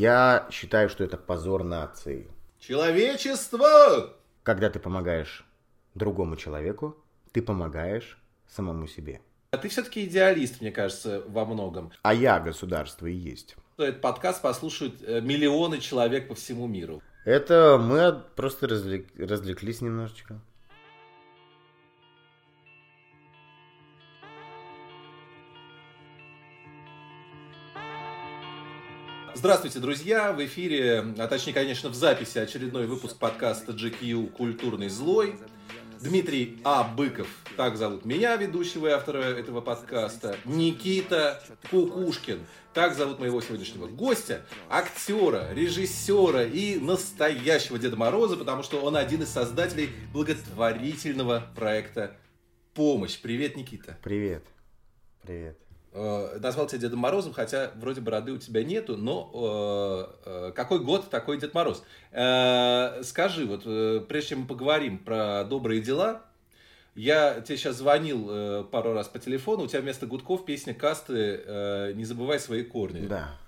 Я считаю, что это позор нации. Человечество! Когда ты помогаешь другому человеку, ты помогаешь самому себе. А ты все-таки идеалист, мне кажется, во многом. А я государство и есть. Этот подкаст послушают э, миллионы человек по всему миру. Это мы просто развлек... развлеклись немножечко. Здравствуйте, друзья! В эфире, а точнее, конечно, в записи очередной выпуск подкаста GQ «Культурный злой». Дмитрий А. Быков, так зовут меня, ведущего и автора этого подкаста. Никита Кукушкин, так зовут моего сегодняшнего гостя, актера, режиссера и настоящего Деда Мороза, потому что он один из создателей благотворительного проекта «Помощь». Привет, Никита. Привет. Привет. Э, назвал тебя Дедом Морозом, хотя вроде бороды у тебя нету, но э, э, какой год, такой Дед Мороз. Э, скажи, вот прежде чем мы поговорим про добрые дела, я тебе сейчас звонил пару раз по телефону, у тебя вместо гудков песня касты «Не забывай свои корни». Да.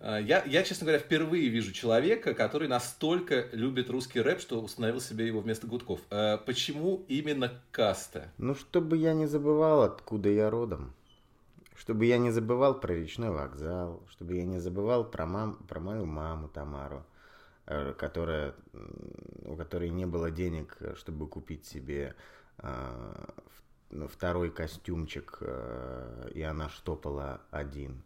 Я, я, честно говоря, впервые вижу человека, который настолько любит русский рэп, что установил себе его вместо гудков. Почему именно каста? Ну, чтобы я не забывал, откуда я родом. Чтобы я не забывал про речной вокзал, чтобы я не забывал про, мам, про мою маму Тамару, э, которая, у которой не было денег, э, чтобы купить себе в- ну, второй костюмчик, э, и она штопала один.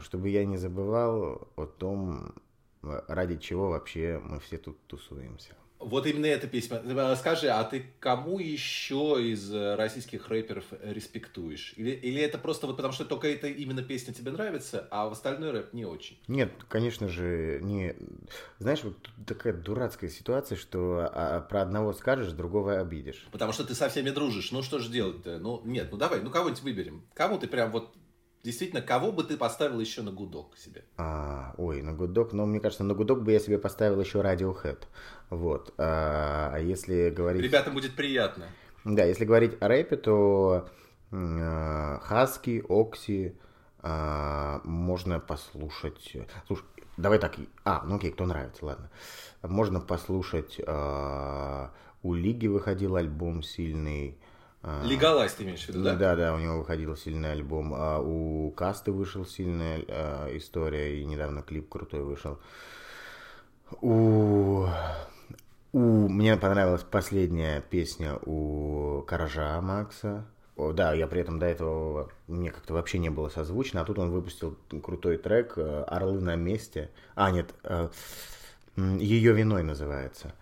Чтобы я не забывал о том, ради чего вообще мы все тут тусуемся. Вот именно эта песня. Скажи, а ты кому еще из э, российских рэперов респектуешь? Или, или это просто вот потому, что только эта именно песня тебе нравится, а в остальной рэп не очень? Нет, конечно же, не... Знаешь, вот тут такая дурацкая ситуация, что а, про одного скажешь, другого обидишь. Потому что ты со всеми дружишь. Ну что же делать-то? Ну нет, ну давай, ну кого-нибудь выберем. Кому ты прям вот действительно, кого бы ты поставил еще на гудок себе? А, ой, на гудок, ну, мне кажется, на гудок бы я себе поставил еще Radiohead. Вот. А, а если говорить... Ребятам будет приятно. Да, если говорить о рэпе, то м, э, Хаски, Окси, а, можно послушать... Слушай, давай так... А, ну окей, кто нравится, ладно. Можно послушать... а, у Лиги выходил альбом сильный. А, Легалайз ты имеешь в виду, да? да, да, у него выходил сильный альбом. А у Касты вышел сильная а, история, и недавно клип крутой вышел. У... у... Мне понравилась последняя песня у Каража Макса. О, да, я при этом до этого мне как-то вообще не было созвучно, а тут он выпустил крутой трек э, «Орлы на месте». А, нет, «Ее виной» называется.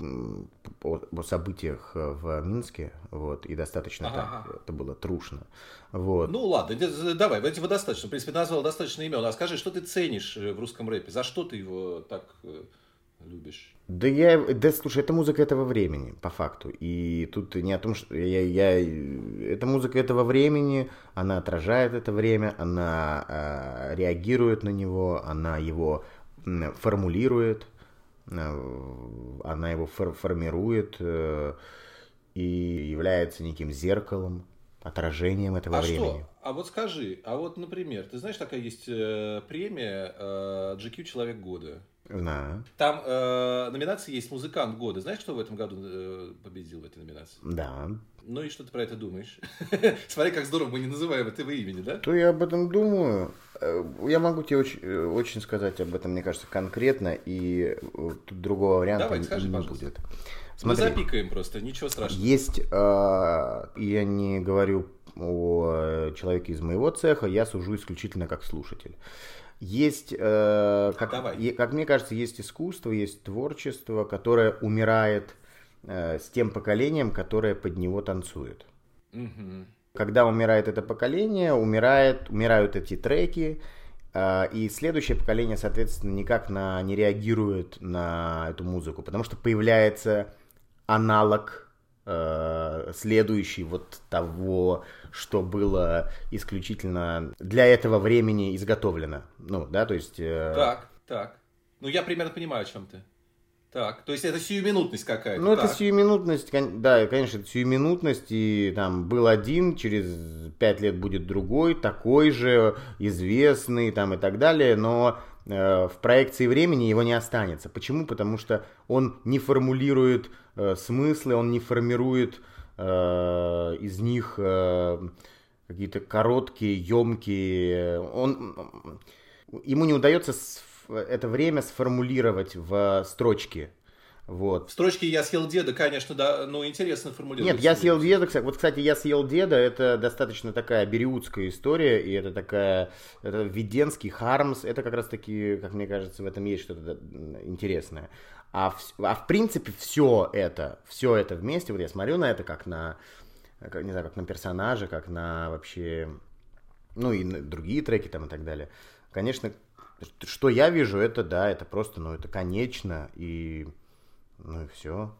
М, о, о событиях э, в Минске, вот, и достаточно Ага, так, ага. это было трушно. Вот. Ну ладно, давай, этого достаточно. В принципе, назвал достаточно имен. А скажи, что ты ценишь э, в русском рэпе? За что ты его так э, любишь? Да я, да слушай, это музыка этого времени, по факту. И тут не о том, что я, я, это музыка этого времени, она отражает это время, она э, реагирует на него, она его формулирует, она его фор- формирует э, и является неким зеркалом, отражением этого а времени. что? А вот скажи, а вот, например, ты знаешь, такая есть э, премия э, GQ Человек года. Знаю. Там э, номинации есть музыкант года. Знаешь, кто в этом году э, победил в этой номинации? Да. Ну и что ты про это думаешь? Смотри, как здорово мы не называем этого имени, да? То я об этом думаю. Э, Я могу тебе очень, э, очень сказать об этом, мне кажется, конкретно, и э, тут другого варианта Давай, скажи, не пожалуйста. будет. Мы Смотри, запикаем просто, ничего страшного. есть, э, я не говорю о человеке из моего цеха, я сужу исключительно как слушатель. Есть, э, как, Давай. как мне кажется, есть искусство, есть творчество, которое умирает э, с тем поколением, которое под него танцует. Мгм. Когда умирает это поколение, умирает, умирают эти треки, э, и следующее поколение, соответственно, никак на, не реагирует на эту музыку, потому что появляется аналог следующий вот того, что было исключительно для этого времени изготовлено. Ну, да, то есть... э, Так, так. Ну, я примерно понимаю, о чем ты. Так, то есть это сиюминутность какая-то. Ну, так. это сиюминутность, да, конечно, это сиюминутность, и там был один, через пять лет будет другой, такой же, известный, там и так далее, но э, в проекции времени его не останется. Почему? Потому что он не формулирует э, смыслы, он не формирует э, из них э, какие-то короткие, емкие, он, ему не удается это время сформулировать в строчке. Вот. В строчке «Я съел деда», конечно, да, ну, интересно формулировать. Нет, «Я съел деда», вот, кстати, «Я съел деда» — это достаточно такая бериутская история, и это такая, это Веденский, Хармс, это как раз-таки, как мне кажется, в этом есть что-то интересное. А в, а в принципе все это, все это вместе, вот я смотрю на это как на, как, не знаю, как на персонажа, как на вообще, ну и на другие треки там и так далее. Конечно, что я вижу, это да, это просто, ну, это конечно, и, ну, и все.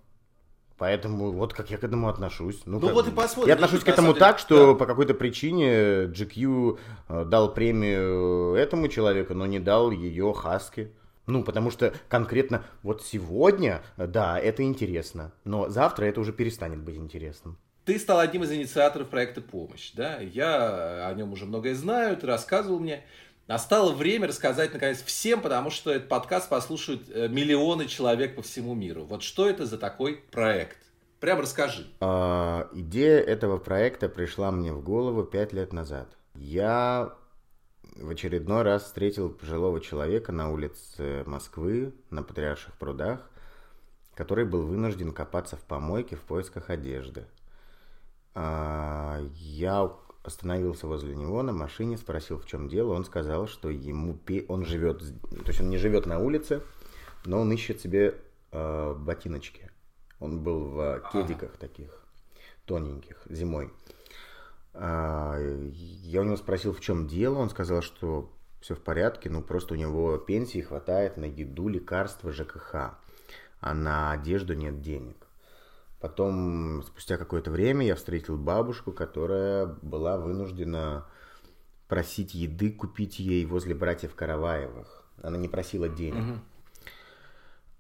Поэтому вот как я к этому отношусь. Ну, ну как, вот и посмотрим. Я отношусь к этому так, что да. по какой-то причине GQ э, дал премию этому человеку, но не дал ее Хаске. Ну, потому что конкретно вот сегодня, да, это интересно, но завтра это уже перестанет быть интересным. Ты стал одним из инициаторов проекта «Помощь», да? Я о нем уже многое знаю, ты рассказывал мне. Настало время рассказать, наконец, всем, потому что этот подкаст послушают э, миллионы человек по всему миру. Вот что это за такой проект? Прям расскажи. А, идея этого проекта пришла мне в голову пять лет назад. Я в очередной раз встретил пожилого человека на улице Москвы, на Патриарших прудах, который был вынужден копаться в помойке в поисках одежды. А, я остановился возле него на машине, спросил, в чем дело. Он сказал, что ему он живет, то есть он не живет на улице, но он ищет себе э, ботиночки. Он был в кедиках таких тоненьких зимой. А, я у него спросил, в чем дело. Он сказал, что все в порядке, ну просто у него пенсии хватает на еду, лекарства, ЖКХ, а на одежду нет денег. Потом, спустя какое-то время, я встретил бабушку, которая была вынуждена просить еды купить ей возле братьев Караваевых. Она не просила денег. Угу.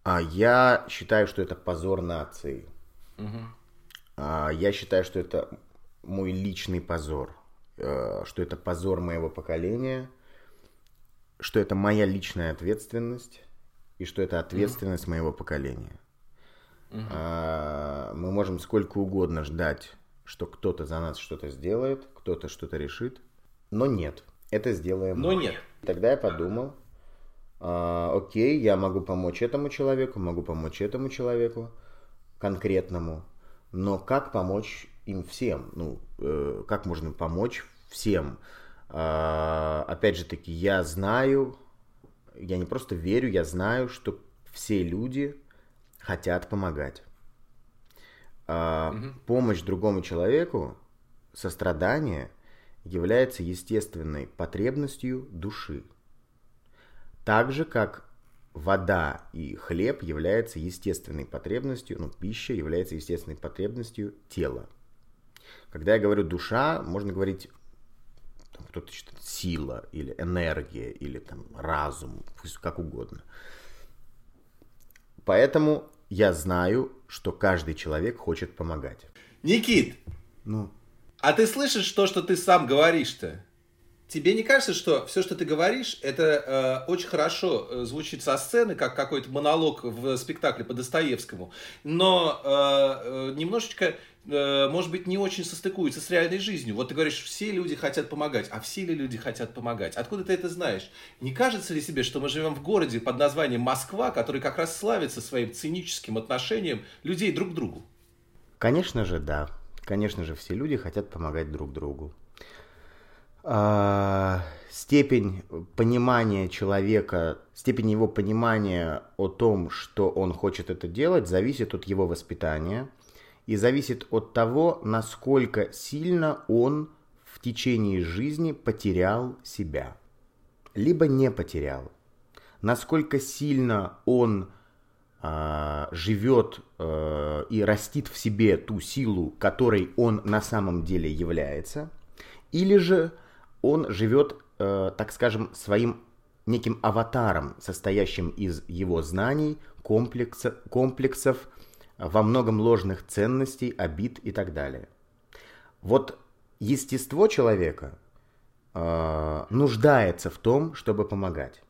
А я считаю, что это позор нации. Угу. А я считаю, что это мой личный позор. Э, что это позор моего поколения. Что это моя личная ответственность. И что это ответственность угу. моего поколения. Угу. Мы можем сколько угодно ждать, что кто-то за нас что-то сделает, кто-то что-то решит, но нет, это сделаем. Но мы. нет. Тогда я подумал, а, окей, я могу помочь этому человеку, могу помочь этому человеку конкретному, но как помочь им всем? Ну, э, как можно помочь всем? А, опять же таки, я знаю, я не просто верю, я знаю, что все люди хотят помогать. А, угу. Помощь другому человеку, сострадание является естественной потребностью души. Так же, как вода и хлеб являются естественной потребностью, ну, пища является естественной потребностью тела. Когда я говорю душа, можно говорить кто-то считает сила или энергия или там разум, пусть как угодно. Поэтому я знаю, что каждый человек хочет помогать. Никит, ну. а ты слышишь то, что ты сам говоришь-то? Тебе не кажется, что все, что ты говоришь, это э, очень хорошо э, звучит со сцены, как какой-то монолог в спектакле по Достоевскому, но э, э, немножечко Э, может быть, не очень состыкуется с реальной жизнью. Вот ты говоришь, все люди хотят помогать, а все ли люди хотят помогать? Откуда ты это знаешь? Не кажется ли себе, что мы живем в городе под названием Москва, который как раз славится своим циническим отношением людей друг к другу? Конечно же, да. Конечно же, все люди хотят помогать друг другу. А, степень понимания человека, степень его понимания о том, что он хочет это делать, зависит от его воспитания – и зависит от того, насколько сильно он в течение жизни потерял себя, либо не потерял, насколько сильно он э, живет э, и растит в себе ту силу, которой он на самом деле является, или же он живет, э, так скажем, своим неким аватаром, состоящим из его знаний, комплекса, комплексов, во многом ложных ценностей, обид и так далее. Вот естество человека э, нуждается в том, чтобы помогать.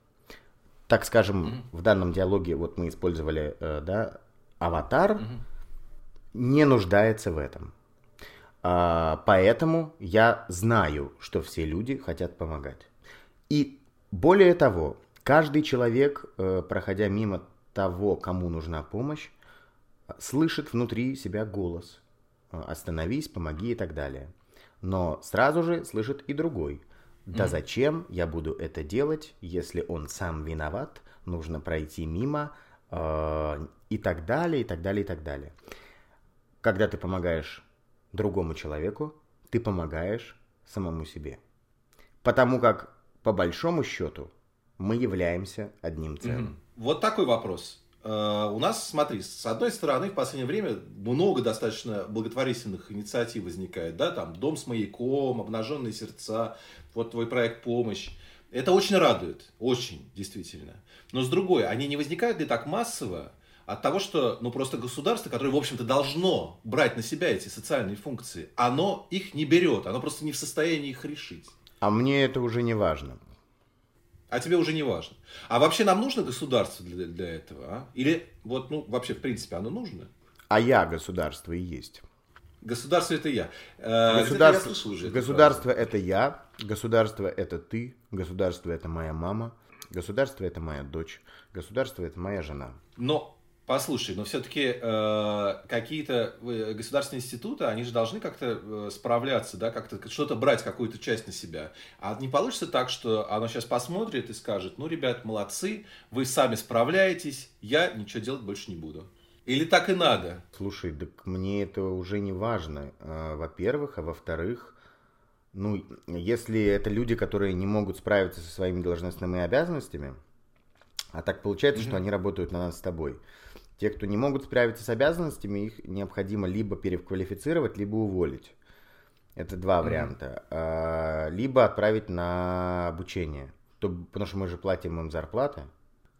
Так скажем, mm-hmm. в данном диалоге вот мы использовали э, да, аватар, mm-hmm. не нуждается в этом. Э, поэтому я знаю, что все люди хотят помогать. И более того, каждый человек, э, проходя мимо того, кому нужна помощь, слышит внутри себя голос. Э, Остановись, помоги и так далее. Но сразу же слышит и другой. Да зачем я буду это делать, если он сам виноват, нужно пройти мимо э, и так далее, и так далее, и так далее. Когда ты помогаешь другому человеку, ты помогаешь самому себе. Потому как, по большому счету, мы являемся одним целым. Mm-hmm. Вот такой вопрос. Э, у нас, смотри, с одной стороны, в последнее время много достаточно благотворительных инициатив возникает, да, там Дом с маяком, Обнаженные сердца, вот твой проект «Помощь». Это очень радует, очень, действительно. Но с другой, они не возникают ли так массово от того, что, ну, просто государство, которое, в общем-то, должно брать на себя эти социальные функции, оно их не берет, оно просто не в состоянии их решить. А мне это уже не важно а тебе уже не важно. А вообще нам нужно государство для, для этого? А? Или вот, ну, вообще, в принципе, оно нужно? А я государство и есть. Государство это я. Э, государство, я уже государство это я, государство это ты, государство это моя мама, государство это моя дочь, государство это моя жена. Но Послушай, но все-таки э, какие-то э, государственные институты, они же должны как-то э, справляться, да, как-то что-то брать, какую-то часть на себя. А не получится так, что оно сейчас посмотрит и скажет, ну, ребят, молодцы, вы сами справляетесь, я ничего делать больше не буду. Или так и надо? Слушай, так мне это уже не важно, э, во-первых, а во-вторых, ну, если это люди, которые не могут справиться со своими должностными обязанностями, а так получается, mm-hmm. что они работают на нас с тобой – те, кто не могут справиться с обязанностями, их необходимо либо переквалифицировать, либо уволить. Это два mm-hmm. варианта. А, либо отправить на обучение. То, потому что мы же платим им зарплаты.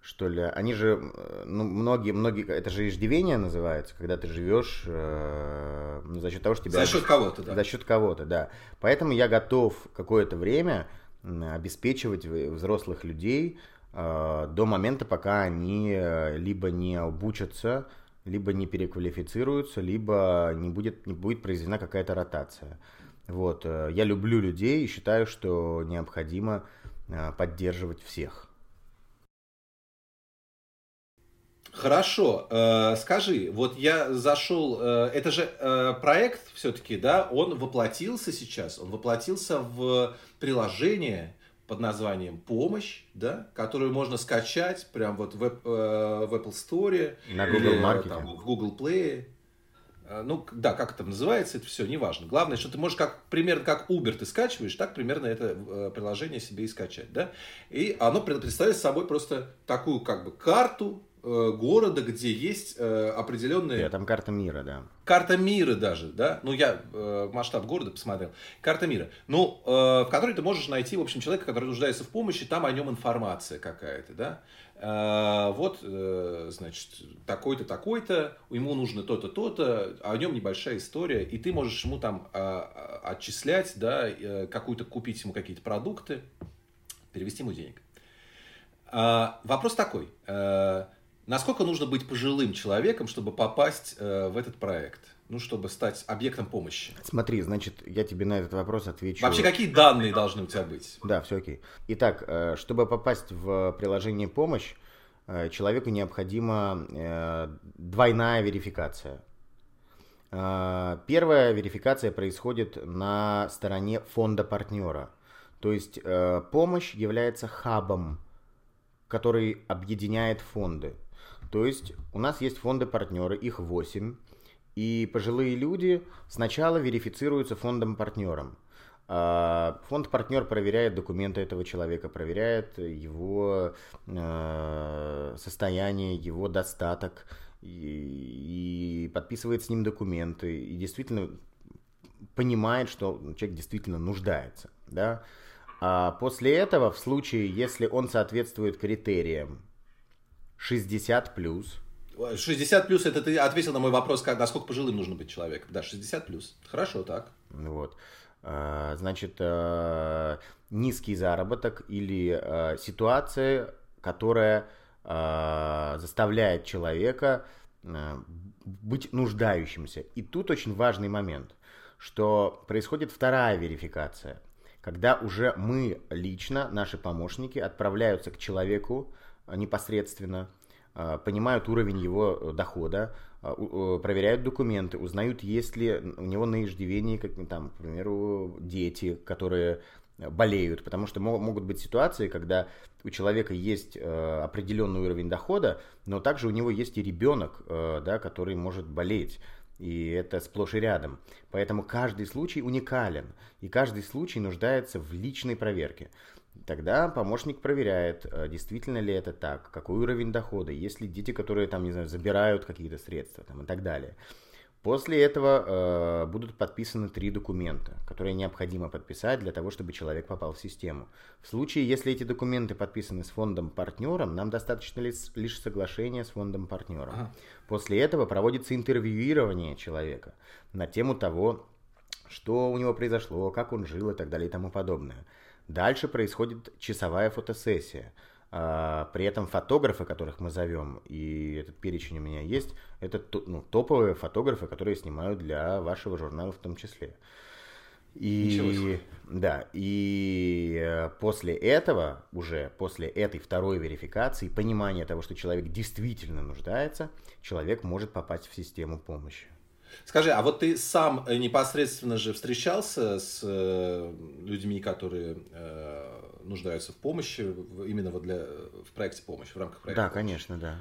Что ли? Они же, ну, многие, многие, это же иждивение называется, когда ты живешь э, ну, за счет того, что тебя... За счет кого-то, да. За счет кого-то, да. Поэтому я готов какое-то время обеспечивать взрослых людей до момента, пока они э, либо не обучатся, либо не переквалифицируются, либо не будет, не будет произведена какая-то ротация. Вот. Э, я люблю людей и считаю, что необходимо поддерживать всех. Хорошо, э, скажи, вот я зашел, э, это же э, проект все-таки, да, он воплотился сейчас, он воплотился в приложение, под названием «Помощь», да, которую можно скачать прямо вот в, э, в Apple Store. На Google Market. Там, в Google Play. Э, ну, да, как это называется, это все, неважно. Главное, что ты можешь как, примерно как Uber ты скачиваешь, так примерно это э, приложение себе и скачать, да. И оно представляет собой просто такую как бы карту Э, города, где есть э, определенные... Да, там карта мира, да. Карта мира даже, да. Ну, я э, масштаб города посмотрел. Карта мира. Ну, в которой ты можешь найти, в общем, человека, который нуждается в помощи, там о нем информация какая-то, да. Вот, значит, такой-то, такой-то, ему нужно то-то, то-то, а о нем небольшая история, и ты можешь ему там отчислять, да, какую-то, купить ему какие-то продукты, перевести ему денег. Вопрос такой. Насколько нужно быть пожилым человеком, чтобы попасть э, в этот проект? Ну, чтобы стать объектом помощи. Смотри, значит, я тебе на этот вопрос отвечу. Вообще, какие данные должны у тебя быть? Да, все окей. Итак, э, чтобы попасть в приложение «Помощь», э, человеку необходима э, двойная верификация. Первая верификация происходит на стороне фонда партнера. То есть помощь является хабом, который объединяет фонды. То есть у нас есть фонды-партнеры, их 8, и пожилые люди сначала верифицируются фондом-партнером. А, фонд-партнер проверяет документы этого человека, проверяет его э, состояние, его достаток, и, подписывает с ним документы, и действительно понимает, что человек действительно нуждается. Да? А после этого, в случае, если он соответствует критериям 60 плюс, 60 плюс, это ты ответил на мой вопрос, как, насколько пожилым нужно быть человеком. Да, 60 плюс. Хорошо, так. Вот. А, значит, а, низкий заработок или а, ситуация, которая заставляет человека быть нуждающимся. И тут очень важный момент, что происходит вторая верификация, когда уже мы лично, наши помощники, отправляются к человеку непосредственно, понимают уровень его дохода, проверяют документы, узнают, есть ли у него на иждивении, как, там, к примеру, дети, которые болеют, потому что могут быть ситуации, когда у человека есть э, определенный уровень дохода, но также у него есть и ребенок, э, да, который может болеть. И это сплошь и рядом. Поэтому каждый случай уникален. И каждый случай нуждается в личной проверке. Тогда помощник проверяет, э, действительно ли это так, какой уровень дохода, есть ли дети, которые там, не знаю, забирают какие-то средства там, и так далее. После этого э, будут подписаны три документа, которые необходимо подписать для того, чтобы человек попал в систему. В случае, если эти документы подписаны с фондом-партнером, нам достаточно лишь, лишь соглашения с фондом-партнером. Ага. После этого проводится интервьюирование человека на тему того, что у него произошло, как он жил и так далее и тому подобное. Дальше происходит часовая фотосессия – а, при этом фотографы, которых мы зовем, и этот перечень у меня есть, это ну, топовые фотографы, которые снимают для вашего журнала в том числе. И да, и э, после этого, уже после этой второй верификации, понимания того, что человек действительно нуждается, человек может попасть в систему помощи. Скажи, а вот ты сам э, непосредственно же встречался с э, людьми, которые нуждаются в помощи именно вот для, в проекте помощи, в рамках проекта Да, помощи. конечно, да.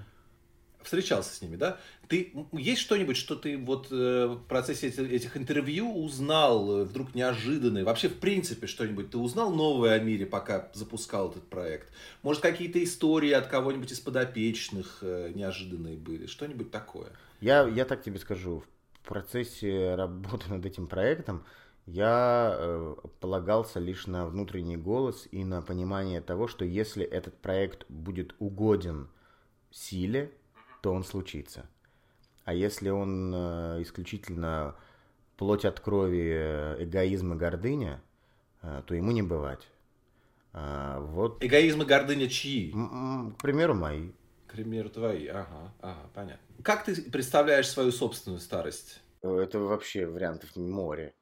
Встречался с ними, да? Ты есть что-нибудь, что ты вот э, в процессе этих, этих интервью узнал э, вдруг неожиданное? Вообще, в принципе, что-нибудь ты узнал новое о мире, пока запускал этот проект? Может, какие-то истории от кого-нибудь из подопечных э, неожиданные были? Что-нибудь такое? Я, я так тебе скажу. В процессе работы над этим проектом я э, полагался лишь на внутренний голос и на понимание того, что если этот проект будет угоден силе, то он случится. А если он э, исключительно плоть от крови, э, эгоизм и гордыня, э, то ему не бывать. А, вот. Эгоизм и гордыня чьи? К примеру, мои. К примеру, твои. Ага, ага, понятно. Как ты представляешь свою собственную старость? Это вообще вариантов море.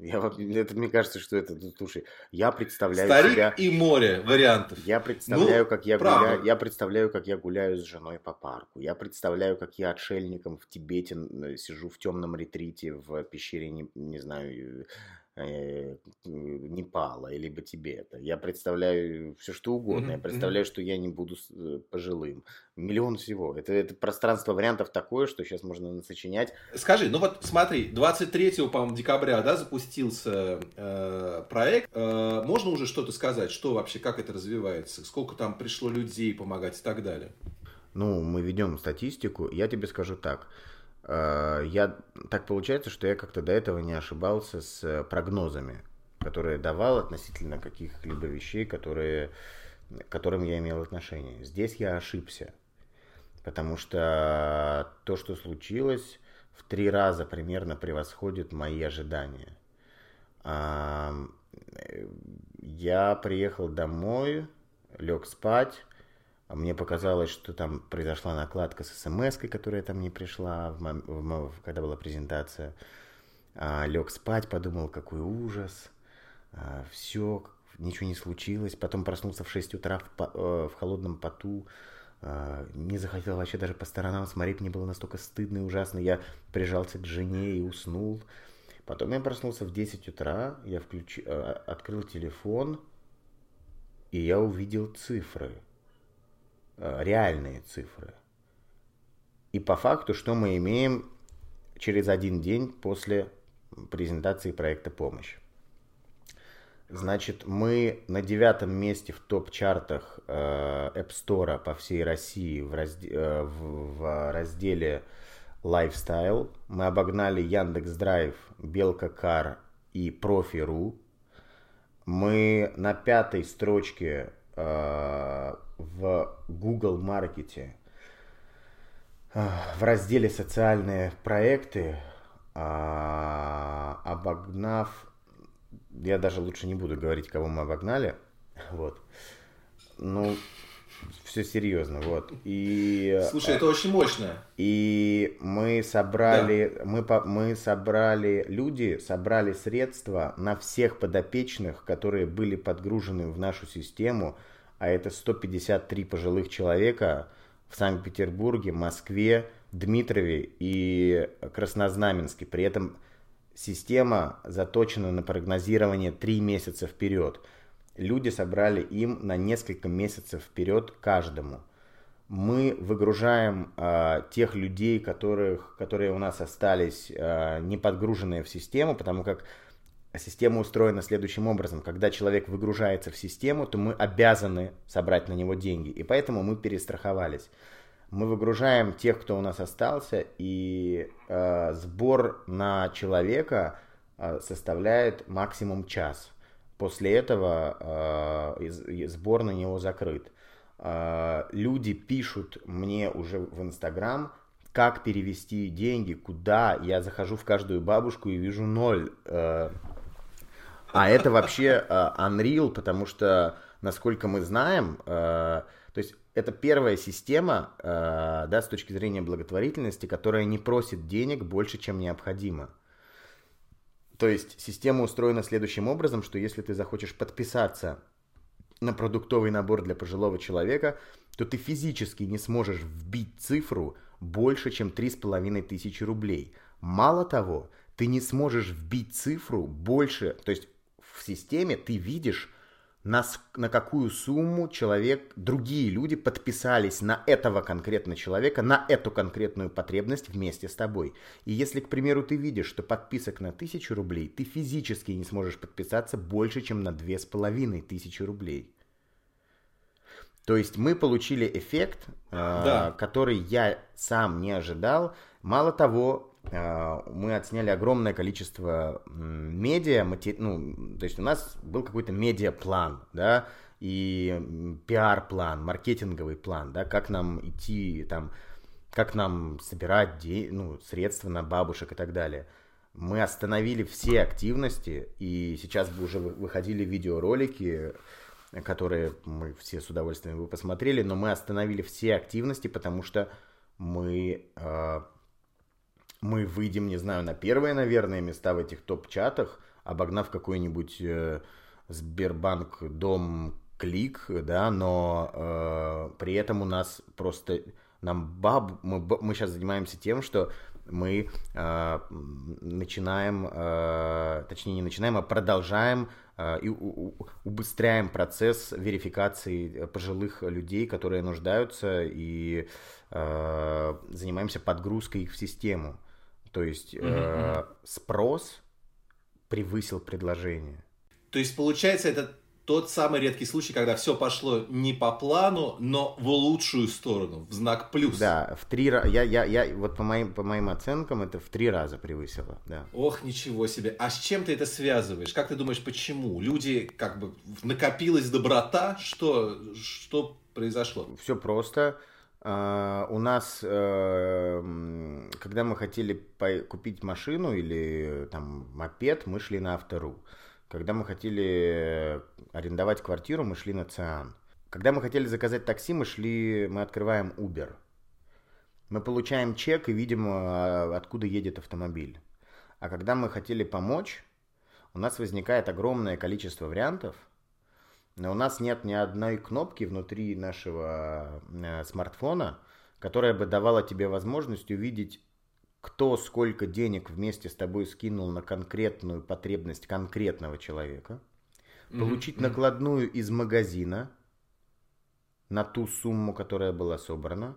Я, это, мне кажется, что это, слушай, я представляю Старик себя... и море вариантов. Я представляю, ну, как я правда. гуляю, я представляю, как я гуляю с женой по парку. Я представляю, как я отшельником в Тибете сижу в темном ретрите в пещере, не, не знаю, Непала или Тибета. Я представляю все что угодно. Mm-hmm. Я представляю, что я не буду э, пожилым. Миллион всего. Это, это пространство вариантов такое, что сейчас можно сочинять. Скажи, ну вот смотри, 23 по-моему, декабря да, запустился э, проект. Э, можно уже что-то сказать, что вообще, как это развивается, сколько там пришло людей помогать и так далее? Ну, мы ведем статистику. Я тебе скажу так. А, я так получается, что я как-то до этого не ошибался с прогнозами, которые давал относительно каких-либо вещей, которые, к которым я имел отношение. Здесь я ошибся, потому что то, что случилось, в три раза примерно превосходит мои ожидания. Я приехал домой, лег спать, мне показалось, что там произошла накладка с смс которая там не пришла, в мом... в... когда была презентация. А, лег спать, подумал, какой ужас. А, все, ничего не случилось. Потом проснулся в 6 утра в, по... Э, в холодном поту. А, не захотел вообще даже по сторонам смотреть. Мне было настолько стыдно и ужасно. Я прижался к жене и уснул. Потом я проснулся в 10 утра. Я включ... Э, открыл телефон. И я увидел цифры реальные цифры. И по факту, что мы имеем через один день после презентации проекта «Помощь». Значит, мы на девятом месте в топ-чартах э, App Store по всей России в, разде, э, в, в разделе Lifestyle. Мы обогнали Яндекс Драйв, Белка Кар и Профи.ру. Мы на пятой строчке э, в Google Маркете в разделе «Социальные проекты», э, обогнав... Я даже лучше не буду говорить, кого мы обогнали. Вот. Ну, все серьезно, вот. И, Слушай, это очень мощно. И мы собрали, да. мы, мы собрали, люди собрали средства на всех подопечных, которые были подгружены в нашу систему, а это 153 пожилых человека в Санкт-Петербурге, Москве, Дмитрове и Краснознаменске. При этом система заточена на прогнозирование 3 месяца вперед люди собрали им на несколько месяцев вперед каждому. Мы выгружаем э, тех людей, которых, которые у нас остались э, не подгруженные в систему, потому как система устроена следующим образом. Когда человек выгружается в систему, то мы обязаны собрать на него деньги. И поэтому мы перестраховались. Мы выгружаем тех, кто у нас остался, и э, сбор на человека э, составляет максимум час. После этого э, сбор на него закрыт. Э, люди пишут мне уже в Инстаграм, как перевести деньги, куда. Я захожу в каждую бабушку и вижу ноль. Э, а это вообще э, Unreal, потому что, насколько мы знаем, э, то есть это первая система, э, да, с точки зрения благотворительности, которая не просит денег больше, чем необходимо. То есть система устроена следующим образом, что если ты захочешь подписаться на продуктовый набор для пожилого человека, то ты физически не сможешь вбить цифру больше, чем 3,5 тысячи рублей. Мало того, ты не сможешь вбить цифру больше, то есть в системе ты видишь на, на какую сумму человек, другие люди подписались на этого конкретного человека, на эту конкретную потребность вместе с тобой. И если, к примеру, ты видишь, что подписок на тысячу рублей, ты физически не сможешь подписаться больше, чем на две с половиной тысячи рублей. То есть мы получили эффект, да. э, который я сам не ожидал. Мало того, мы отсняли огромное количество медиа, ну, то есть у нас был какой-то медиаплан, да, и пиар-план, маркетинговый план, да, как нам идти там, как нам собирать де- ну, средства на бабушек и так далее. Мы остановили все активности, и сейчас бы уже выходили видеоролики, которые мы все с удовольствием бы посмотрели, но мы остановили все активности, потому что мы э, мы выйдем, не знаю, на первые, наверное, места в этих топ-чатах, обогнав какой-нибудь э, Сбербанк Дом Клик, да, но э, при этом у нас просто нам баб, мы, мы сейчас занимаемся тем, что мы э, начинаем, э, точнее не начинаем, а продолжаем э, и у, у, убыстряем процесс верификации пожилых людей, которые нуждаются, и э, занимаемся подгрузкой их в систему. То есть э, спрос превысил предложение. То есть получается это тот самый редкий случай, когда все пошло не по плану, но в лучшую сторону, в знак плюс. Да, в три раза. Я, я, я, вот по моим, по моим оценкам это в три раза превысило, да. Ох, ничего себе. А с чем ты это связываешь? Как ты думаешь, почему? Люди, как бы, накопилась доброта? Что, что произошло? Все просто. Uh, у нас, uh, когда мы хотели купить машину или там мопед, мы шли на Автору. Когда мы хотели арендовать квартиру, мы шли на Циан. Когда мы хотели заказать такси, мы шли, мы открываем Uber. Мы получаем чек и видим, а, откуда едет автомобиль. А когда мы хотели помочь, у нас возникает огромное количество вариантов – но у нас нет ни одной кнопки внутри нашего э, смартфона, которая бы давала тебе возможность увидеть, кто сколько денег вместе с тобой скинул на конкретную потребность конкретного человека, mm-hmm. получить накладную из магазина на ту сумму, которая была собрана,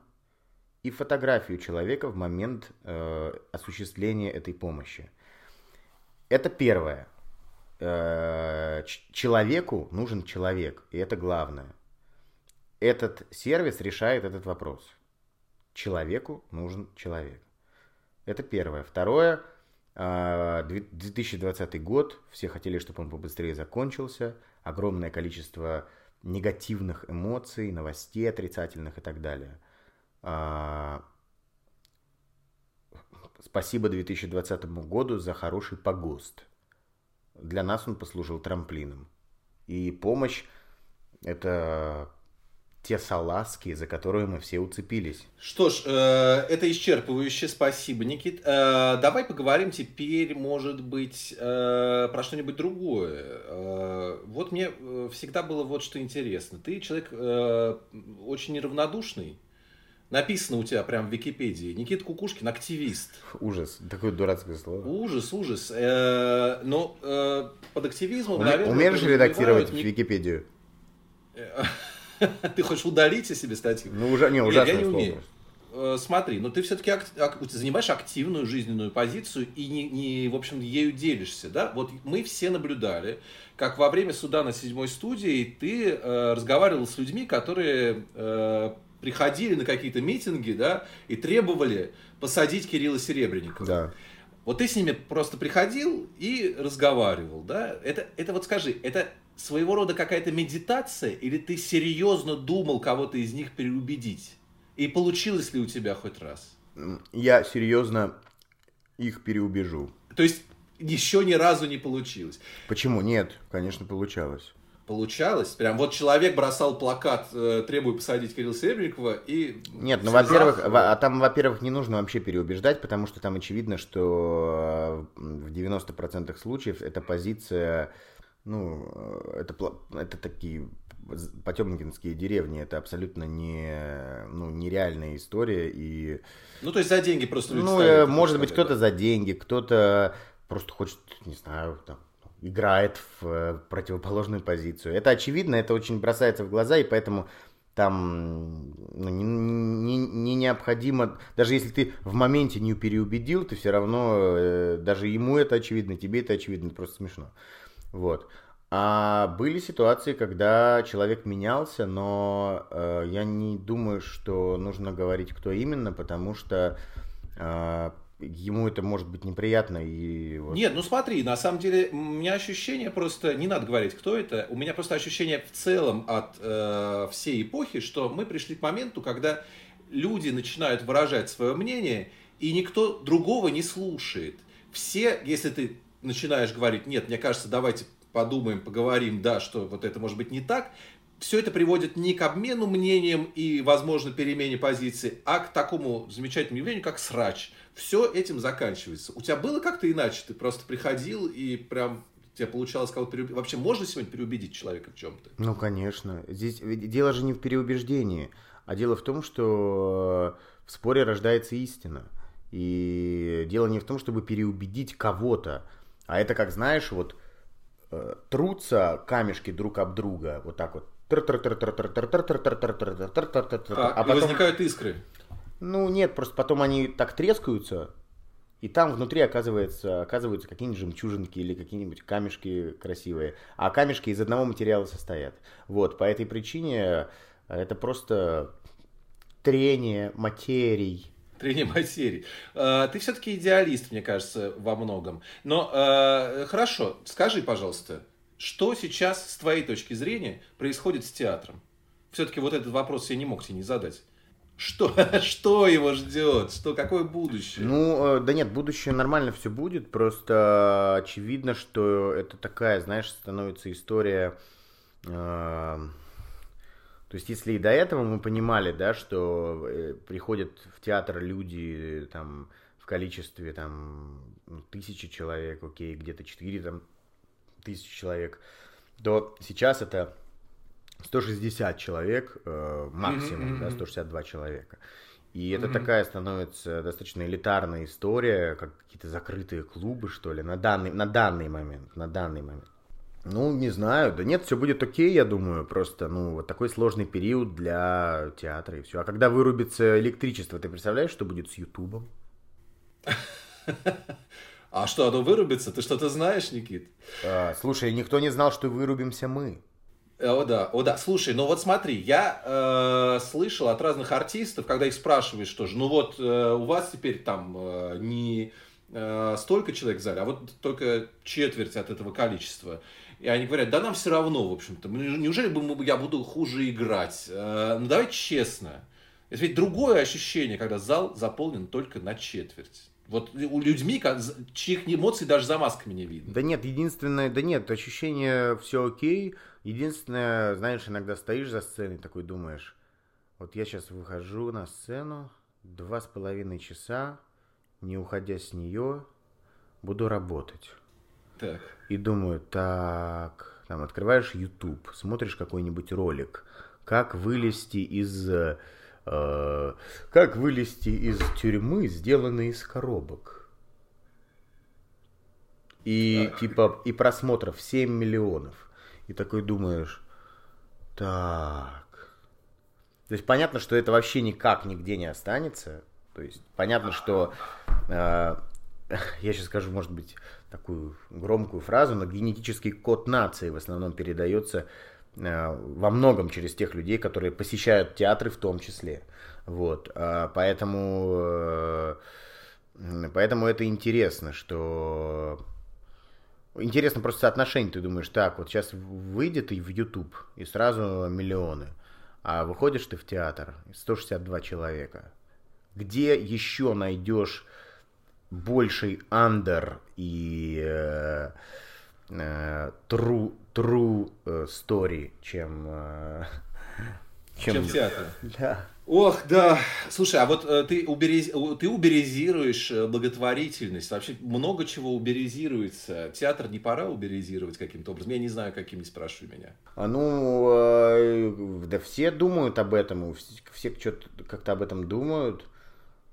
и фотографию человека в момент э, осуществления этой помощи. Это первое. Человеку нужен человек, и это главное. Этот сервис решает этот вопрос. Человеку нужен человек. Это первое. Второе, 2020 а, год, все хотели, чтобы он побыстрее закончился, огромное количество негативных эмоций, новостей отрицательных и так далее. А, спасибо 2020 году за хороший погост. Для нас он послужил трамплином. И помощь – это те салазки, за которые мы все уцепились. Что ж, э, это исчерпывающе, спасибо, Никит. Э, давай поговорим теперь, может быть, э, про что-нибудь другое. Э, вот мне э, всегда было вот что интересно. Ты человек э, очень неравнодушный. Написано у тебя прям в Википедии. Никита Кукушкин активист. Ужас. Такое дурацкое слово. Ужас, ужас. Э, но э, под активизмом, Уме, наверное... Умеешь редактировать Ник... Википедию? Ты хочешь удалить себе статью? Ну, уже, не, ужасно я не умею. Э, смотри, но ты все-таки ак- ак- занимаешь активную жизненную позицию и не, не, в общем, ею делишься, да? Вот мы все наблюдали, как во время суда на седьмой студии ты э, разговаривал с людьми, которые э, приходили на какие-то митинги, да, и требовали посадить Кирилла Серебренникова. Да. Вот ты с ними просто приходил и разговаривал, да? Это, это вот скажи, это своего рода какая-то медитация, или ты серьезно думал кого-то из них переубедить? И получилось ли у тебя хоть раз? Я серьезно их переубежу. То есть еще ни разу не получилось? Почему? Нет, конечно, получалось. Получалось? Прям вот человек бросал плакат, э, требуя посадить Кирилла Серебрякова и... Нет, ну, во-первых, а там, во-первых, не нужно вообще переубеждать, потому что там очевидно, что э, в 90% случаев эта позиция ну, э, это, это такие потемкинские деревни, это абсолютно не, ну, нереальная история. И... Ну, то есть за деньги просто люди Ну, ставят, может быть, кто-то за деньги, кто-то просто хочет, не знаю, там, играет в э, противоположную позицию. Это очевидно, это очень бросается в глаза, и поэтому там ну, не, не, не необходимо, даже если ты в моменте не переубедил, ты все равно, э, даже ему это очевидно, тебе это очевидно, просто смешно. Вот. А были ситуации, когда человек менялся, но э, я не думаю, что нужно говорить, кто именно, потому что э, ему это может быть неприятно. И вот... Нет, ну смотри, на самом деле у меня ощущение просто, не надо говорить, кто это, у меня просто ощущение в целом от э, всей эпохи, что мы пришли к моменту, когда люди начинают выражать свое мнение, и никто другого не слушает. Все, если ты начинаешь говорить, нет, мне кажется, давайте подумаем, поговорим, да, что вот это может быть не так, все это приводит не к обмену мнением и, возможно, перемене позиции, а к такому замечательному явлению, как срач. Все этим заканчивается. У тебя было как-то иначе? Ты просто приходил и прям тебе получалось кого-то переубедить. Вообще можно сегодня переубедить человека в чем-то? Ну, конечно. Здесь дело же не в переубеждении, а дело в том, что в споре рождается истина. И дело не в том, чтобы переубедить кого-то, а это как, знаешь, вот Э, трутся камешки друг об друга, вот так вот. А, потом... возникают искры. Ну нет, просто потом они так трескаются, и там внутри оказывается, оказываются какие-нибудь жемчужинки или какие-нибудь камешки красивые. А камешки из одного материала состоят. Вот, по этой причине это просто трение материй Трение материи. А, ты все-таки идеалист, мне кажется, во многом. Но хорошо, скажи, пожалуйста, что сейчас, с твоей точки зрения, происходит с театром? Все-таки вот этот вопрос я не мог тебе не задать. Что, что его ждет? Что, какое будущее? Ну, э, да нет, будущее нормально все будет. Просто очевидно, что это такая, знаешь, становится история э, то есть, если и до этого мы понимали, да, что э, приходят в театр люди там в количестве там ну, тысячи человек, окей, где-то четыре там тысячи человек, то сейчас это 160 человек э, максимум, mm-hmm. да, 162 человека. И это mm-hmm. такая становится достаточно элитарная история, как какие-то закрытые клубы, что ли, на данный, на данный момент, на данный момент. Ну, не знаю. Да нет, все будет окей, я думаю. Просто, ну, вот такой сложный период для театра и все. А когда вырубится электричество, ты представляешь, что будет с Ютубом? А что, оно вырубится? Ты что-то знаешь, Никит? А, слушай, никто не знал, что вырубимся мы. Э, о да, о да. Слушай, ну вот смотри, я э, слышал от разных артистов, когда их спрашиваешь, что же, ну вот э, у вас теперь там э, не э, столько человек в зале, а вот только четверть от этого количества. И они говорят, да нам все равно, в общем-то, неужели бы я буду хуже играть? Э, ну давай честно. Это ведь другое ощущение, когда зал заполнен только на четверть. Вот у людьми, чьих эмоций даже за масками не видно. Да нет, единственное, да нет, ощущение все окей. Единственное, знаешь, иногда стоишь за сценой, такой думаешь, вот я сейчас выхожу на сцену, два с половиной часа, не уходя с нее, буду работать. Так. И думаю, так, там открываешь YouTube, смотришь какой-нибудь ролик, как вылезти из Э, как вылезти из тюрьмы, сделанной из коробок. И типа и просмотров 7 миллионов. И такой думаешь, так. То есть понятно, что это вообще никак нигде не останется. То есть понятно, что э, я сейчас скажу, может быть, такую громкую фразу, но генетический код нации в основном передается Э, во многом через тех людей, которые посещают театры в том числе. Вот, а, поэтому, э, поэтому это интересно, что интересно просто соотношение. Ты думаешь, так, вот сейчас выйдет и в YouTube, и сразу миллионы. А выходишь ты в театр, 162 человека. Где еще найдешь больший андер и э, э, true, true э, story, чем, э, чем... чем театр. Да. Ох, да. Слушай, а вот э, ты, уберез... ты уберизируешь благотворительность. Вообще много чего уберизируется. Театр не пора уберизировать каким-то образом? Я не знаю, каким, не спрашивай меня. А ну, э, да все думают об этом. Все что-то как-то об этом думают.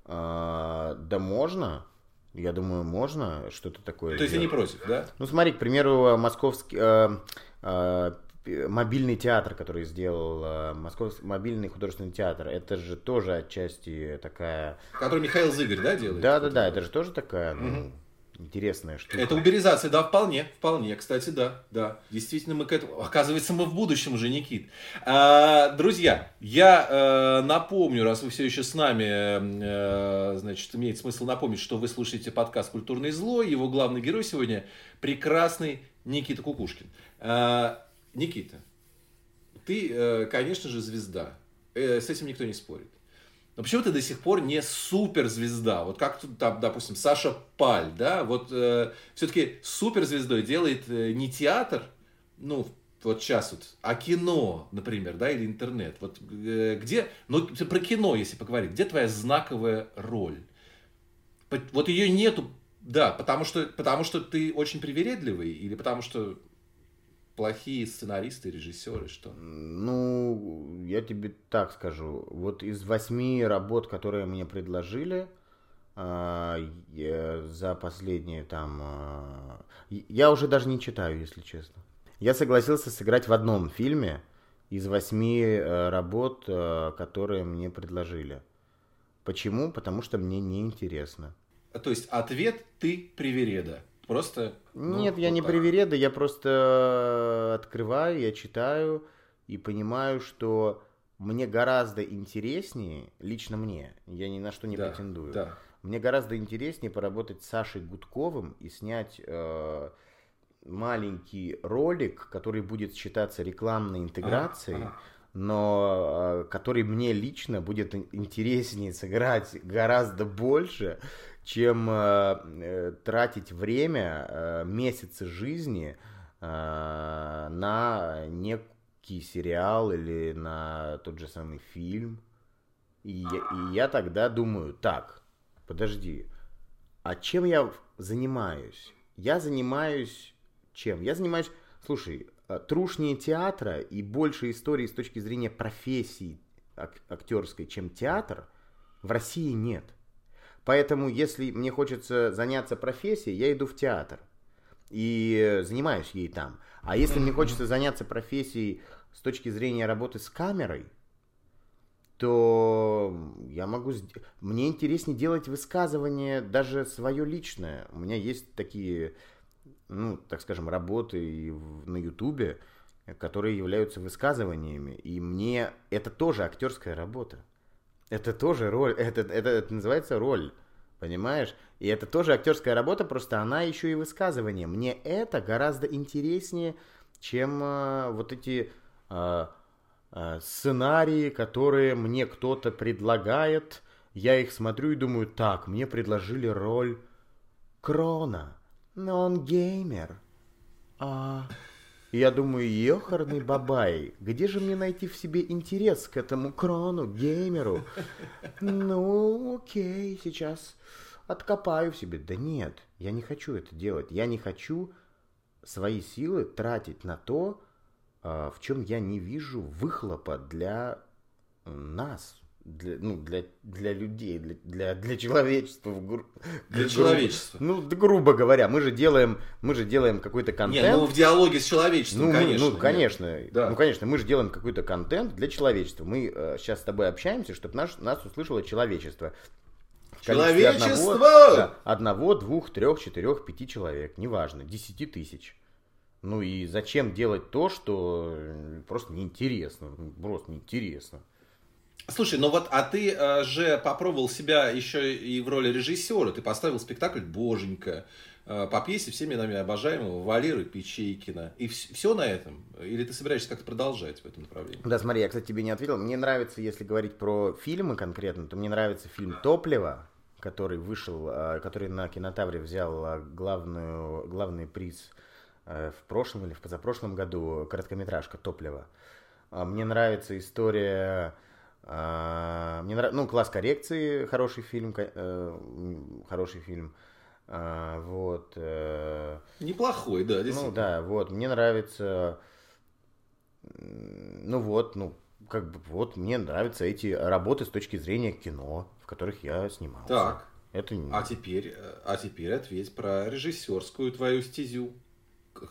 А, да можно. Я думаю, можно что-то такое. То есть они против, да? Ну, смотри, к примеру, московский э, э, мобильный театр, который сделал э, Московский мобильный художественный театр, это же тоже отчасти такая. Который Михаил Зыгорь, да, делает? Да, да, да, это же тоже такая. Ну, интересная штука. Это уберизация, да, вполне, вполне, кстати, да, да. Действительно, мы к этому... Оказывается, мы в будущем уже, Никит. А, друзья, я э, напомню, раз вы все еще с нами, э, значит, имеет смысл напомнить, что вы слушаете подкаст «Культурный злой». Его главный герой сегодня прекрасный Никита Кукушкин. А, Никита, ты, э, конечно же, звезда. С этим никто не спорит. Но почему ты до сих пор не суперзвезда? Вот как тут, там, допустим, Саша Паль, да? Вот э, все-таки суперзвездой делает э, не театр, ну, вот сейчас вот, а кино, например, да, или интернет. Вот э, где, ну, про кино, если поговорить, где твоя знаковая роль? Вот ее нету, да, потому что, потому что ты очень привередливый или потому что плохие сценаристы, режиссеры, что? Ну, я тебе так скажу. Вот из восьми работ, которые мне предложили а, за последние там... А, я уже даже не читаю, если честно. Я согласился сыграть в одном фильме из восьми э, работ, э, которые мне предложили. Почему? Потому что мне неинтересно. То есть ответ ты привереда. Просто... Ну, Нет, вот я не так. привереда, я просто э, открываю, я читаю и понимаю, что мне гораздо интереснее, лично мне, я ни на что не да, претендую, да. мне гораздо интереснее поработать с Сашей Гудковым и снять э, маленький ролик, который будет считаться рекламной интеграцией, ага, ага. но э, который мне лично будет интереснее сыграть гораздо больше, чем э, э, тратить время, э, месяцы жизни э, на некий сериал или на тот же самый фильм. И, и я тогда думаю, так, подожди, а чем я занимаюсь? Я занимаюсь чем? Я занимаюсь, слушай, э, трушнее театра и больше истории с точки зрения профессии актерской, чем театр, в России нет. Поэтому, если мне хочется заняться профессией, я иду в театр и занимаюсь ей там. А если мне хочется заняться профессией с точки зрения работы с камерой, то я могу... Мне интереснее делать высказывание даже свое личное. У меня есть такие, ну, так скажем, работы на Ютубе, которые являются высказываниями. И мне это тоже актерская работа. Это тоже роль, это, это, это называется роль. Понимаешь? И это тоже актерская работа, просто она еще и высказывание. Мне это гораздо интереснее, чем э, вот эти э, э, сценарии, которые мне кто-то предлагает. Я их смотрю и думаю, так, мне предложили роль Крона, но он геймер. А... И я думаю, ехарный бабай, где же мне найти в себе интерес к этому крону, геймеру? Ну, окей, сейчас откопаю в себе. Да нет, я не хочу это делать. Я не хочу свои силы тратить на то, а, в чем я не вижу выхлопа для нас, для, ну, для, для людей, для, для, для человечества. Для, для человечества. Ну, грубо говоря, мы же делаем, мы же делаем какой-то контент. Нет, ну в диалоге с человечеством, ну, конечно. Мы, ну, конечно, да. ну, конечно, мы же делаем какой-то контент для человечества. Мы э, сейчас с тобой общаемся, чтобы наш, нас услышало человечество. Человечество! Одного, да, одного, двух, трех, четырех, пяти человек, неважно, десяти тысяч. Ну и зачем делать то, что э, просто неинтересно, просто неинтересно. Слушай, ну вот, а ты э, же попробовал себя еще и в роли режиссера. Ты поставил спектакль «Боженька» э, по пьесе всеми нами обожаемого Валеры Печейкина. И вс- все на этом? Или ты собираешься как-то продолжать в этом направлении? Да, смотри, я, кстати, тебе не ответил. Мне нравится, если говорить про фильмы конкретно, то мне нравится фильм «Топливо», который вышел, э, который на Кинотавре взял э, главную, главный приз в прошлом или в позапрошлом году, короткометражка «Топливо». А мне нравится история мне нравится, ну, класс коррекции, хороший фильм, э, хороший фильм. А, вот. Э, Неплохой, да, Ну да, вот. Мне нравится, ну вот, ну как бы вот мне нравятся эти работы с точки зрения кино, в которых я снимался. Так. Это... А теперь, э, а теперь ответь про режиссерскую твою стезю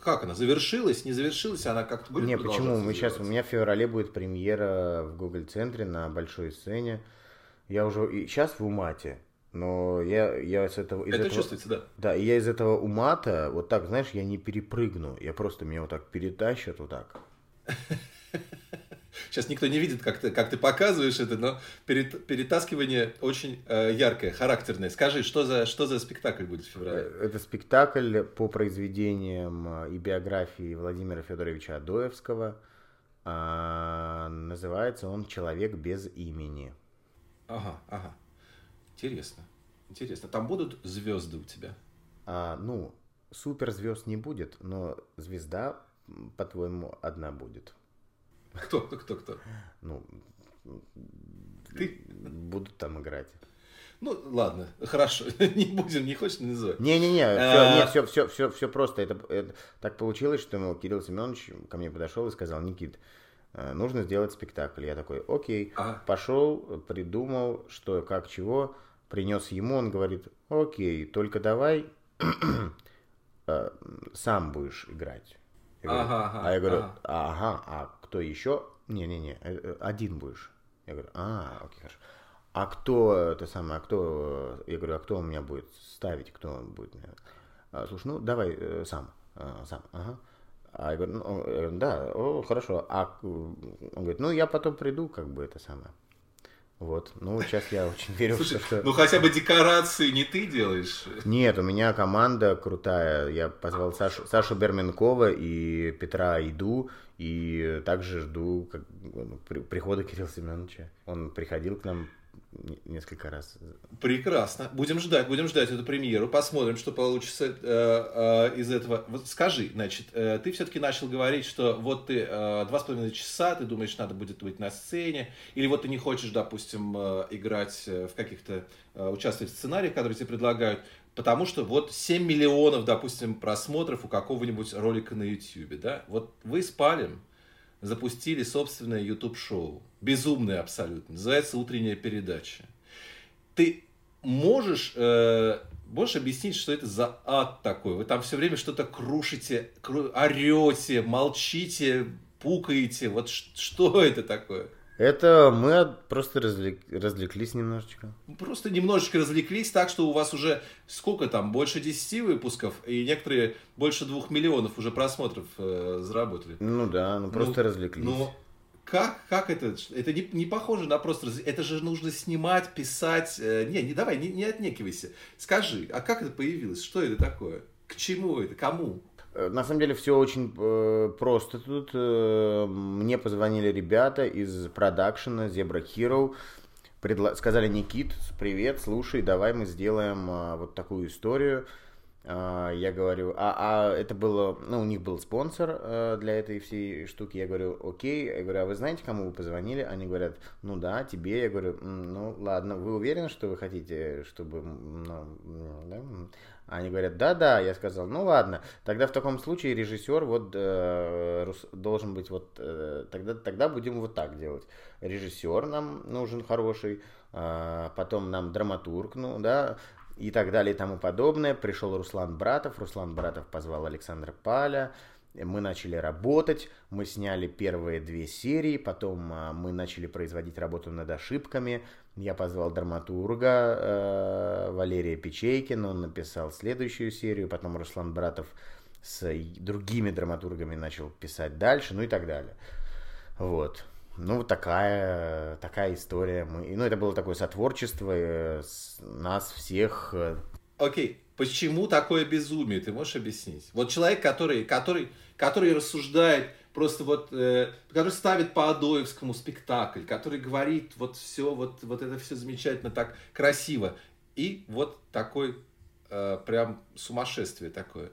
как она завершилась, не завершилась, она как-то будет Не, почему? Мы сейчас, у меня в феврале будет премьера в Google центре на большой сцене. Я уже и сейчас в Умате, но я, я с этого... Из Это этого, чувствуется, да. Да, и я из этого Умата, вот так, знаешь, я не перепрыгну. Я просто меня вот так перетащат вот так. Сейчас никто не видит, как ты, как ты показываешь это, но перет, перетаскивание очень э, яркое, характерное. Скажи, что за, что за спектакль будет в феврале? Э, это спектакль по произведениям э, и биографии Владимира Федоровича Адоевского. А, называется он «Человек без имени». Ага, ага. Интересно. Интересно. Там будут звезды у тебя? А, ну, суперзвезд не будет, но звезда, по-твоему, одна будет. Кто, кто, кто, кто? Ну, ты будут там играть. Ну, ладно, хорошо, не будем, не хочешь называть. Не-не-не, а... все, все, все, все просто. Это, это так получилось, что ну, Кирилл Семенович ко мне подошел и сказал, Никит, э, нужно сделать спектакль. Я такой, окей, ага. пошел, придумал, что, как, чего, принес ему, он говорит, окей, только давай э, сам будешь играть. Я говорю, ага, ага, а я говорю, ага. ага, а кто еще? Не-не-не, э, э, один будешь. Я говорю, а, окей, хорошо. А кто это самое, а кто, я говорю, а кто у меня будет ставить, кто будет меня? А, слушай, ну давай э, сам, сам, ага. А я говорю, ну, да, о, хорошо. А он говорит, ну я потом приду, как бы это самое. Вот. Ну, сейчас я очень верю Слушай, что... Ну, хотя бы декорации не ты делаешь. Нет, у меня команда крутая. Я позвал Сашу, Сашу Берменкова и Петра Иду. И также жду как, ну, прихода Кирилла Семеновича. Он приходил к нам несколько раз. Прекрасно. Будем ждать, будем ждать эту премьеру. Посмотрим, что получится э, э, из этого. Вот скажи, значит, э, ты все-таки начал говорить, что вот ты э, два с половиной часа, ты думаешь, надо будет быть на сцене, или вот ты не хочешь, допустим, э, играть э, в каких-то, участвовать в сценариях, которые тебе предлагают, потому что вот 7 миллионов, допустим, просмотров у какого-нибудь ролика на YouTube, да? Вот вы спали запустили собственное YouTube-шоу. Безумное абсолютно. Называется «Утренняя передача». Ты можешь, э, можешь объяснить, что это за ад такой? Вы там все время что-то крушите, кру- орете, молчите, пукаете. Вот что это такое? Это мы просто развлек... развлеклись немножечко. Просто немножечко развлеклись так, что у вас уже сколько там, больше 10 выпусков, и некоторые больше двух миллионов уже просмотров э, заработали. Ну да, ну просто ну, развлеклись. Ну, как, как это? Это не, не похоже на просто... Это же нужно снимать, писать. Э, не, не давай, не, не отнекивайся. Скажи, а как это появилось? Что это такое? К чему это? Кому? Э, на самом деле все очень э, просто тут. Э, мне позвонили ребята из продакшена Zebra Hero. Предла- сказали, Никит, привет, слушай, давай мы сделаем э, вот такую историю. А, я говорю, а, а это было, ну, у них был спонсор для этой всей штуки. Я говорю, окей. Я говорю, а вы знаете, кому вы позвонили? Они говорят, ну да, тебе. Я говорю, ну ладно, вы уверены, что вы хотите, чтобы, ну, да? Они говорят, да-да, я сказал, ну ладно, тогда в таком случае режиссер вот э, должен быть вот, э, тогда, тогда будем вот так делать. Режиссер нам нужен хороший, э, потом нам драматург, ну да, и так далее и тому подобное. Пришел Руслан Братов, Руслан Братов позвал Александра Паля, мы начали работать, мы сняли первые две серии, потом а, мы начали производить работу над ошибками. Я позвал драматурга э, Валерия Печейкина, он написал следующую серию, потом Руслан Братов с другими драматургами начал писать дальше, ну и так далее. Вот. Ну, вот такая, такая история. Мы, ну, это было такое сотворчество э, нас всех. Э. Окей, okay. почему такое безумие? Ты можешь объяснить? Вот человек, который, который, который рассуждает просто вот, э, который ставит по Адоевскому спектакль, который говорит вот все, вот, вот это все замечательно, так красиво. И вот такой э, прям сумасшествие такое.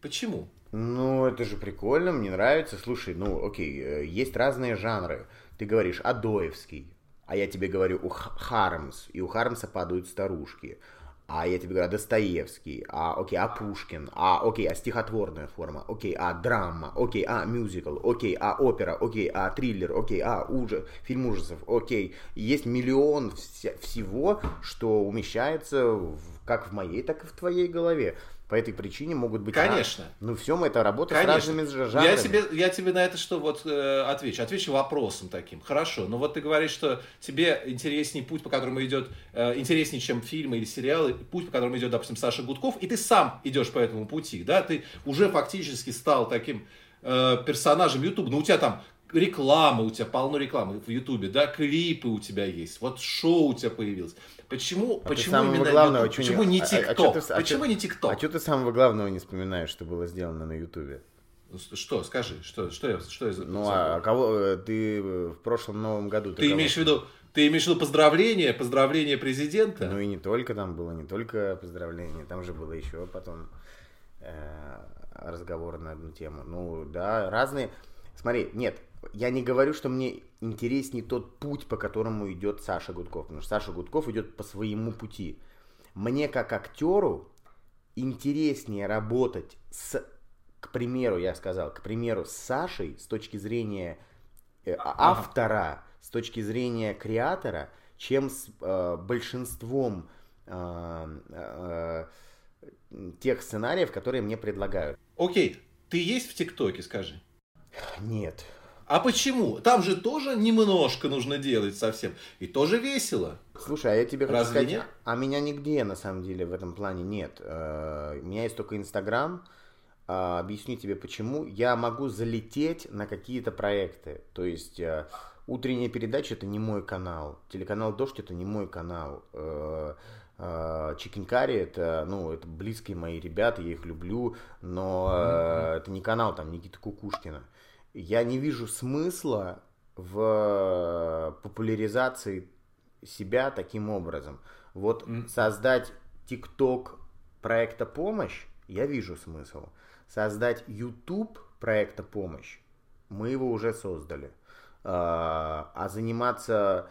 Почему? Ну, это же прикольно, мне нравится. Слушай, ну, окей, э, есть разные жанры. Ты говоришь Адоевский, а я тебе говорю у Хармс, и у Хармса падают старушки. А я тебе говорю, а Достоевский, а окей, а Пушкин, а окей, а стихотворная форма, окей, а драма, окей, а мюзикл, окей, а опера, окей, а триллер, окей, а ужас, фильм ужасов, окей. Есть миллион вся, всего, что умещается в, как в моей, так и в твоей голове по этой причине могут быть... Конечно. Раз... Ну, все мы это работа Конечно. с разными жанрами. Я тебе, я тебе на это что вот э, отвечу? Отвечу вопросом таким. Хорошо, но вот ты говоришь, что тебе интереснее путь, по которому идет, э, интереснее, чем фильмы или сериалы, путь, по которому идет, допустим, Саша Гудков, и ты сам идешь по этому пути, да? Ты уже фактически стал таким э, персонажем YouTube. Ну, у тебя там реклама, у тебя полно рекламы в Ютубе, да, клипы у тебя есть, вот шоу у тебя появилось. Почему, а почему именно главного, YouTube? Почему не ТикТок? А, а, а, почему не ТикТок? А что ты самого главного не вспоминаешь, что было сделано на Ютубе? Ну, что, скажи, что, что я, что я Ну, а кого э, ты в прошлом Новом году... Ты, ты имеешь в виду, ты имеешь в виду поздравления, поздравления президента? Ну и не только там было, не только поздравления, там же было еще потом э, разговор на одну тему. Ну да, разные. Смотри, нет, я не говорю, что мне интереснее тот путь, по которому идет Саша Гудков, потому что Саша Гудков идет по своему пути. Мне как актеру интереснее работать с, к примеру, я сказал, к примеру, с Сашей с точки зрения э, автора, с точки зрения креатора, чем с э, большинством э, э, тех сценариев, которые мне предлагают. Окей, ты есть в ТикТоке, скажи? Нет. А почему? Там же тоже немножко нужно делать совсем. И тоже весело. Слушай, а я тебе хочу сказать, нет? а меня нигде на самом деле в этом плане нет. Э, у меня есть только Инстаграм. А, объясню тебе почему. Я могу залететь на какие-то проекты. То есть э, утренняя передача это не мой канал. Телеканал Дождь это не мой канал. Э, Чикенкари это, ну, это близкие мои ребята, я их люблю, но mm-hmm. это не канал там Никиты Кукушкина я не вижу смысла в популяризации себя таким образом. Вот mm. создать TikTok проекта помощь, я вижу смысл. Создать YouTube проекта помощь, мы его уже создали. А, а заниматься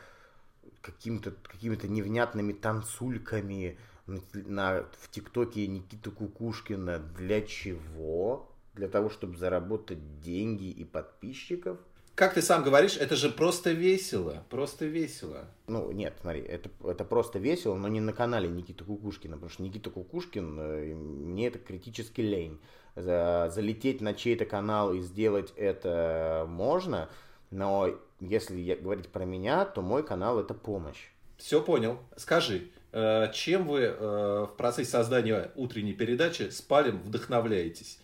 каким-то какими-то невнятными танцульками на, на, в ТикТоке Никиты Кукушкина для чего? Для того, чтобы заработать деньги и подписчиков. Как ты сам говоришь, это же просто весело, просто весело. Ну, нет, смотри, это, это просто весело, но не на канале Никиты Кукушкина, потому что Никита Кукушкин, э, мне это критически лень. За, залететь на чей-то канал и сделать это можно, но если говорить про меня, то мой канал это помощь. Все понял. Скажи, э, чем вы э, в процессе создания утренней передачи с Палем вдохновляетесь?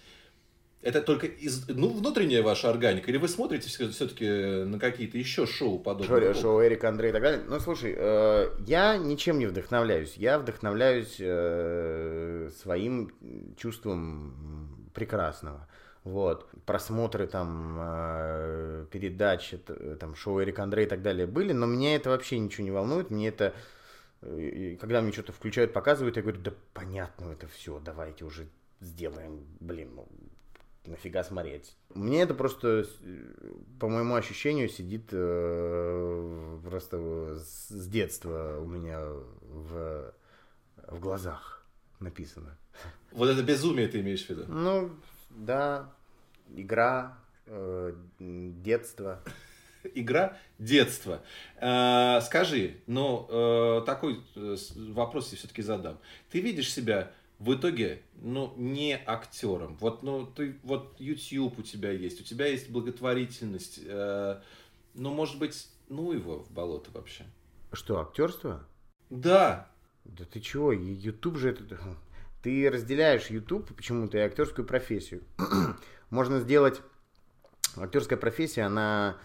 Это только из, ну, внутренняя ваша органика? Или вы смотрите все-таки на какие-то еще шоу подобные? Шоу, шоу Эрик Андрей и так далее. Ну, слушай, э, я ничем не вдохновляюсь. Я вдохновляюсь э, своим чувством прекрасного. Вот. Просмотры там э, передач, там шоу Эрик Андрей и так далее были, но меня это вообще ничего не волнует. Мне это и когда мне что-то включают, показывают, я говорю, да понятно это все, давайте уже сделаем, блин, ну, нафига смотреть. Мне это просто, по моему ощущению, сидит э, просто с детства у меня в, в глазах написано. Вот это безумие ты имеешь в виду? Ну, да, игра, э, детство. Игра детства. Э, скажи, ну, э, такой э, вопрос я все-таки задам. Ты видишь себя в итоге, ну, не актером. Вот, ну, ты, вот YouTube у тебя есть, у тебя есть благотворительность. Э, ну, может быть, ну его в болото вообще. Что, актерство? Да. Да ты чего, YouTube же это... Ты разделяешь YouTube почему-то и актерскую профессию. Можно сделать... Актерская профессия, она...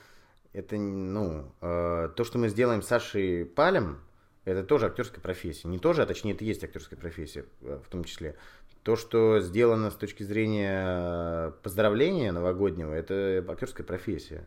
Это, ну, э, то, что мы сделаем с Сашей Палем, это тоже актерская профессия. Не тоже, а точнее это есть актерская профессия э, в том числе. То, что сделано с точки зрения поздравления новогоднего, это актерская профессия.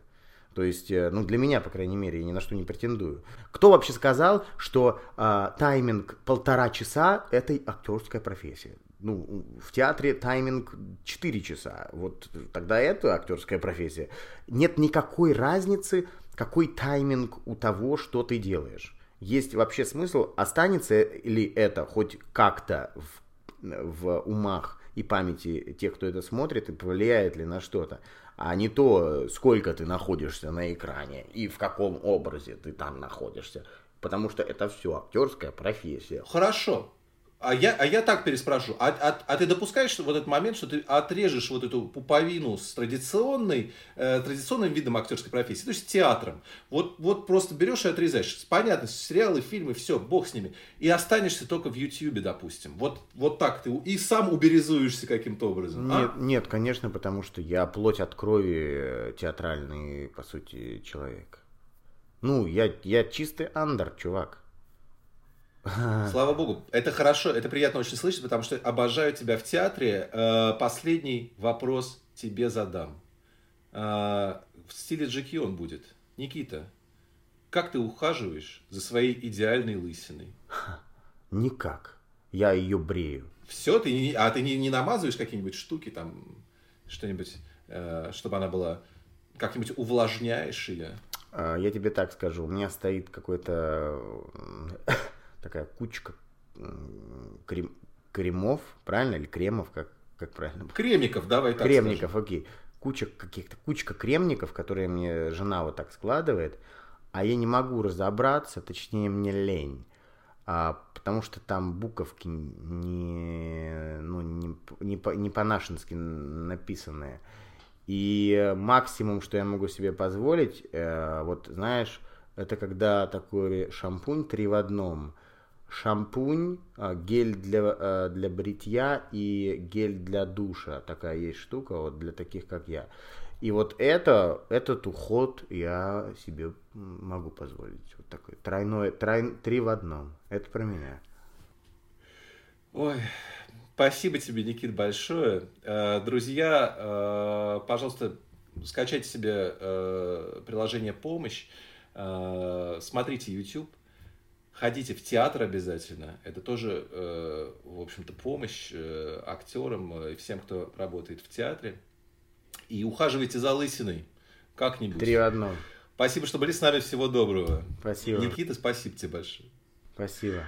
То есть, э, ну, для меня, по крайней мере, я ни на что не претендую. Кто вообще сказал, что э, тайминг полтора часа – это актерская профессия? Ну, в театре тайминг 4 часа. Вот тогда это актерская профессия. Нет никакой разницы, какой тайминг у того, что ты делаешь есть вообще смысл, останется ли это хоть как-то в, в умах и памяти тех, кто это смотрит, и повлияет ли на что-то, а не то, сколько ты находишься на экране и в каком образе ты там находишься. Потому что это все актерская профессия. Хорошо. А я, а я так переспрашиваю, а, а, а ты допускаешь вот этот момент, что ты отрежешь вот эту пуповину с традиционной, э, традиционным видом актерской профессии, то есть театром. Вот, вот просто берешь и отрезаешь. Понятно, сериалы, фильмы, все, бог с ними. И останешься только в Ютьюбе, допустим. Вот, вот так ты и сам уберезуешься каким-то образом. А? Нет, а? нет, конечно, потому что я плоть от крови театральный, по сути, человек. Ну, я, я чистый андер, чувак. Слава богу. Это хорошо, это приятно очень слышать, потому что обожаю тебя в театре. Э, последний вопрос тебе задам. Э, в стиле Джеки он будет. Никита, как ты ухаживаешь за своей идеальной лысиной? Никак. Я ее брею. Все, ты не, а ты не, не намазываешь какие-нибудь штуки, там, что-нибудь, э, чтобы она была, как-нибудь увлажняешь ее? Я тебе так скажу, у меня стоит какой-то такая кучка крем, кремов, правильно, или кремов, как, как правильно? Кремников, давай так Кремников, скажем. окей. Куча каких-то, кучка кремников, которые мне жена вот так складывает, а я не могу разобраться, точнее мне лень. А, потому что там буковки не, ну, не, не, по, не по-нашенски написанные. И максимум, что я могу себе позволить, э, вот знаешь, это когда такой шампунь три в одном – шампунь, а, гель для, а, для бритья и гель для душа. Такая есть штука вот для таких, как я. И вот это, этот уход я себе могу позволить. Вот такой тройной, трой, три в одном. Это про меня. Ой, спасибо тебе, Никит, большое. Э, друзья, э, пожалуйста, скачайте себе э, приложение «Помощь», смотрите YouTube, Ходите в театр обязательно. Это тоже, э, в общем-то, помощь э, актерам и всем, кто работает в театре. И ухаживайте за лысиной как-нибудь. Три в одном. Спасибо, что были с нами. Всего доброго. Спасибо. Никита, спасибо тебе большое. Спасибо.